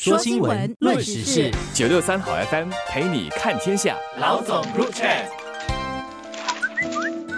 说新闻，论时事，九六三好 FM 陪你看天下。老总入场。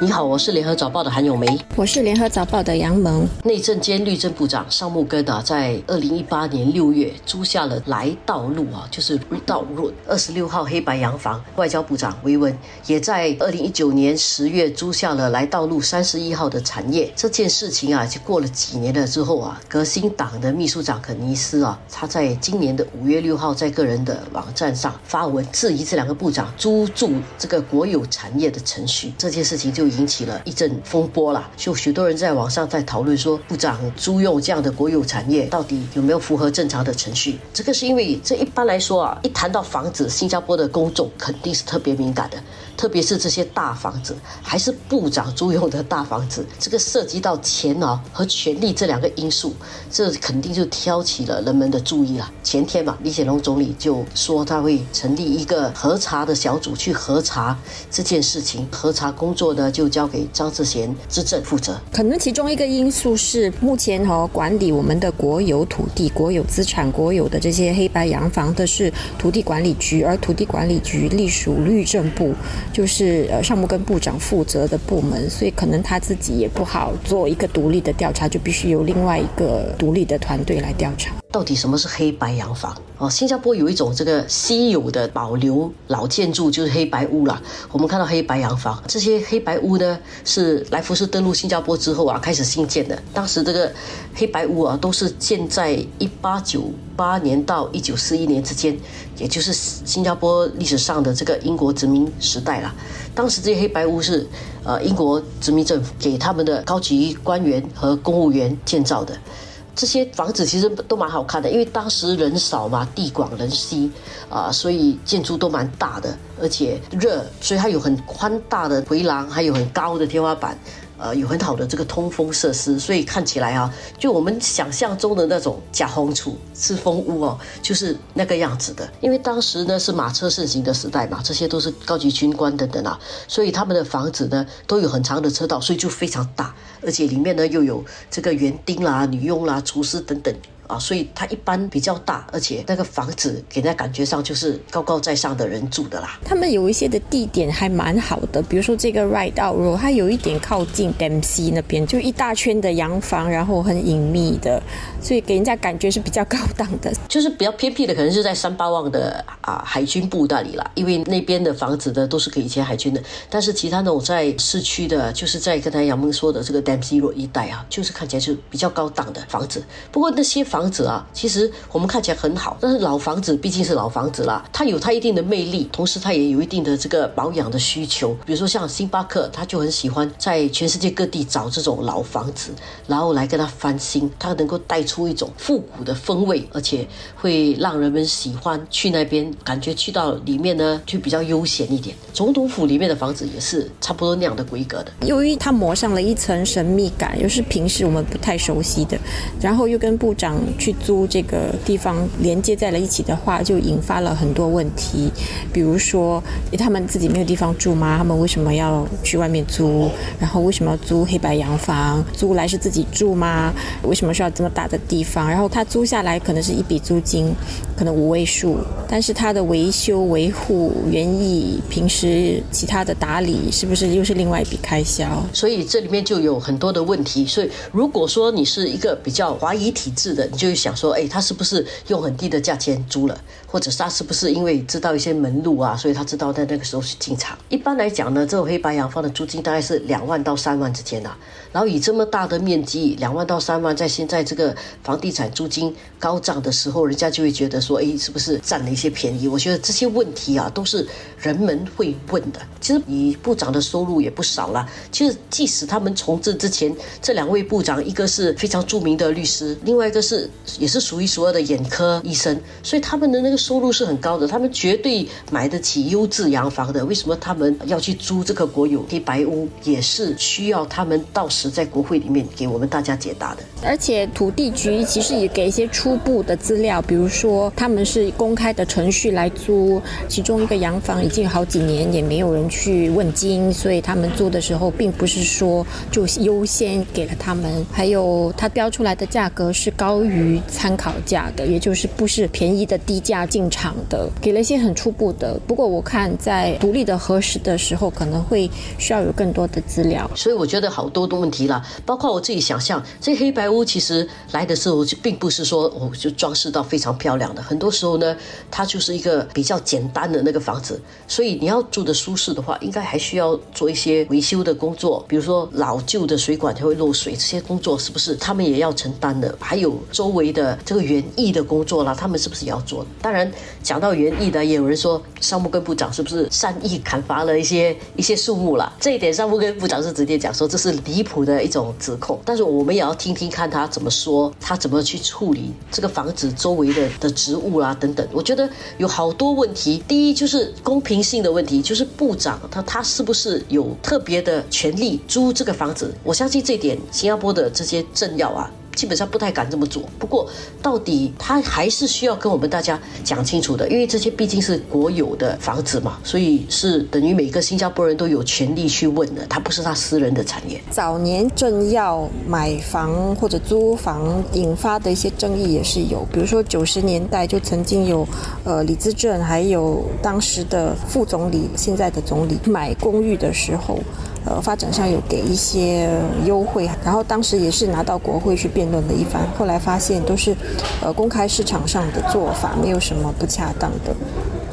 你好，我是联合早报的韩永梅，我是联合早报的杨萌。内政兼律政部长尚木根啊，在二零一八年六月租下了来道路啊，就是 Redoubt Road 二十六号黑白洋房。外交部长维文也在二零一九年十月租下了来道路三十一号的产业。这件事情啊，就过了几年了之后啊，革新党的秘书长肯尼斯啊，他在今年的五月六号在个人的网站上发文质疑这两个部长租住这个国有产业的程序。这件事情就。引起了一阵风波了，就许多人在网上在讨论说，部长租用这样的国有产业到底有没有符合正常的程序？这个是因为这一般来说啊，一谈到房子，新加坡的公众肯定是特别敏感的，特别是这些大房子，还是部长租用的大房子，这个涉及到钱啊和权力这两个因素，这肯定就挑起了人们的注意了。前天嘛，李显龙总理就说他会成立一个核查的小组去核查这件事情，核查工作呢就。就交给张志贤执政负责。可能其中一个因素是，目前哈管理我们的国有土地、国有资产、国有的这些黑白洋房的是土地管理局，而土地管理局隶属律政部，就是呃项目跟部长负责的部门，所以可能他自己也不好做一个独立的调查，就必须由另外一个独立的团队来调查。到底什么是黑白洋房？哦，新加坡有一种这个稀有的保留老建筑，就是黑白屋了。我们看到黑白洋房，这些黑白屋呢，是莱福士登陆新加坡之后啊，开始兴建的。当时这个黑白屋啊，都是建在一八九八年到一九四一年之间，也就是新加坡历史上的这个英国殖民时代了。当时这些黑白屋是呃英国殖民政府给他们的高级官员和公务员建造的。这些房子其实都蛮好看的，因为当时人少嘛，地广人稀啊，所以建筑都蛮大的，而且热，所以它有很宽大的回廊，还有很高的天花板。呃，有很好的这个通风设施，所以看起来啊，就我们想象中的那种假红处是蜂屋哦，就是那个样子的。因为当时呢是马车盛行的时代嘛，这些都是高级军官等等啊，所以他们的房子呢都有很长的车道，所以就非常大，而且里面呢又有这个园丁啦、女佣啦、厨师等等。啊，所以它一般比较大，而且那个房子给人家感觉上就是高高在上的人住的啦。他们有一些的地点还蛮好的，比如说这个 Right Out Road，它有一点靠近 Dempsey 那边，就一大圈的洋房，然后很隐秘的，所以给人家感觉是比较高档的。就是比较偏僻的，可能是在三八旺的啊海军部那里啦，因为那边的房子呢都是给以前海军的。但是其他那种在市区的，就是在刚才杨梦说的这个 Dempsey Road 一带啊，就是看起来是比较高档的房子。不过那些房房子啊，其实我们看起来很好，但是老房子毕竟是老房子啦，它有它一定的魅力，同时它也有一定的这个保养的需求。比如说像星巴克，他就很喜欢在全世界各地找这种老房子，然后来跟它翻新，它能够带出一种复古的风味，而且会让人们喜欢去那边，感觉去到里面呢就比较悠闲一点。总统府里面的房子也是差不多那样的规格的，由于它抹上了一层神秘感，又是平时我们不太熟悉的，然后又跟部长。去租这个地方连接在了一起的话，就引发了很多问题。比如说，他们自己没有地方住吗？他们为什么要去外面租？然后为什么要租黑白洋房？租来是自己住吗？为什么需要这么大的地方？然后他租下来可能是一笔租金，可能五位数，但是他的维修维护、园艺、平时其他的打理，是不是又是另外一笔开销？所以这里面就有很多的问题。所以如果说你是一个比较怀疑体制的，你就想说，哎，他是不是用很低的价钱租了，或者他是不是因为知道一些门路啊，所以他知道在那个时候是进场。一般来讲呢，这种黑白洋房的租金大概是两万到三万之间的。然后以这么大的面积，两万到三万，在现在这个房地产租金高涨的时候，人家就会觉得说，说哎，是不是占了一些便宜？我觉得这些问题啊，都是人们会问的。其实你部长的收入也不少了。其实即使他们从政之前，这两位部长，一个是非常著名的律师，另外一个是。也是数一数二的眼科医生，所以他们的那个收入是很高的，他们绝对买得起优质洋房的。为什么他们要去租这个国有黑白屋？也是需要他们到时在国会里面给我们大家解答的。而且土地局其实也给一些初步的资料，比如说他们是公开的程序来租，其中一个洋房已经有好几年也没有人去问津，所以他们租的时候并不是说就优先给了他们。还有他标出来的价格是高于。参考价的，也就是不是便宜的低价进场的，给了一些很初步的。不过我看在独立的核实的时候，可能会需要有更多的资料。所以我觉得好多的问题啦，包括我自己想象，这黑白屋其实来的时候就并不是说哦就装饰到非常漂亮的，很多时候呢，它就是一个比较简单的那个房子。所以你要住的舒适的话，应该还需要做一些维修的工作，比如说老旧的水管它会漏水，这些工作是不是他们也要承担的？还有周围的这个园艺的工作啦，他们是不是也要做？当然，讲到园艺的，也有人说商务跟部长是不是善意砍伐了一些一些树木了？这一点，商务跟部长是直接讲说这是离谱的一种指控。但是我们也要听听看他怎么说，他怎么去处理这个房子周围的的植物啦等等。我觉得有好多问题。第一就是公平性的问题，就是部长他他是不是有特别的权利租这个房子？我相信这点，新加坡的这些政要啊。基本上不太敢这么做。不过，到底他还是需要跟我们大家讲清楚的，因为这些毕竟是国有的房子嘛，所以是等于每个新加坡人都有权利去问的，他不是他私人的产业。早年政要买房或者租房引发的一些争议也是有，比如说九十年代就曾经有，呃，李资正还有当时的副总理，现在的总理买公寓的时候。呃，发展上有给一些优惠，然后当时也是拿到国会去辩论了一番，后来发现都是，呃，公开市场上的做法，没有什么不恰当的。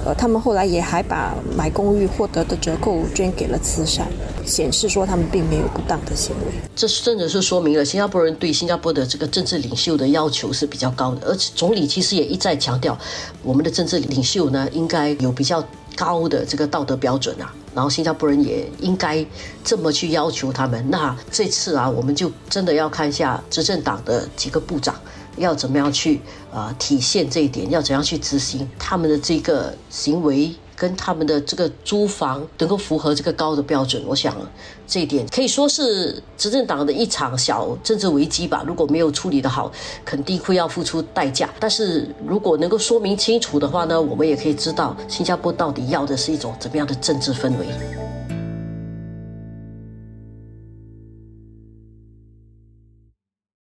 呃，他们后来也还把买公寓获得的折扣捐给了慈善，显示说他们并没有不当的行为。这真的是说明了新加坡人对新加坡的这个政治领袖的要求是比较高的，而且总理其实也一再强调，我们的政治领袖呢应该有比较高的这个道德标准啊。然后新加坡人也应该这么去要求他们。那这次啊，我们就真的要看一下执政党的几个部长要怎么样去呃体现这一点，要怎样去执行他们的这个行为。跟他们的这个租房能够符合这个高的标准，我想这一点可以说是执政党的一场小政治危机吧。如果没有处理的好，肯定会要付出代价。但是如果能够说明清楚的话呢，我们也可以知道新加坡到底要的是一种怎么样的政治氛围。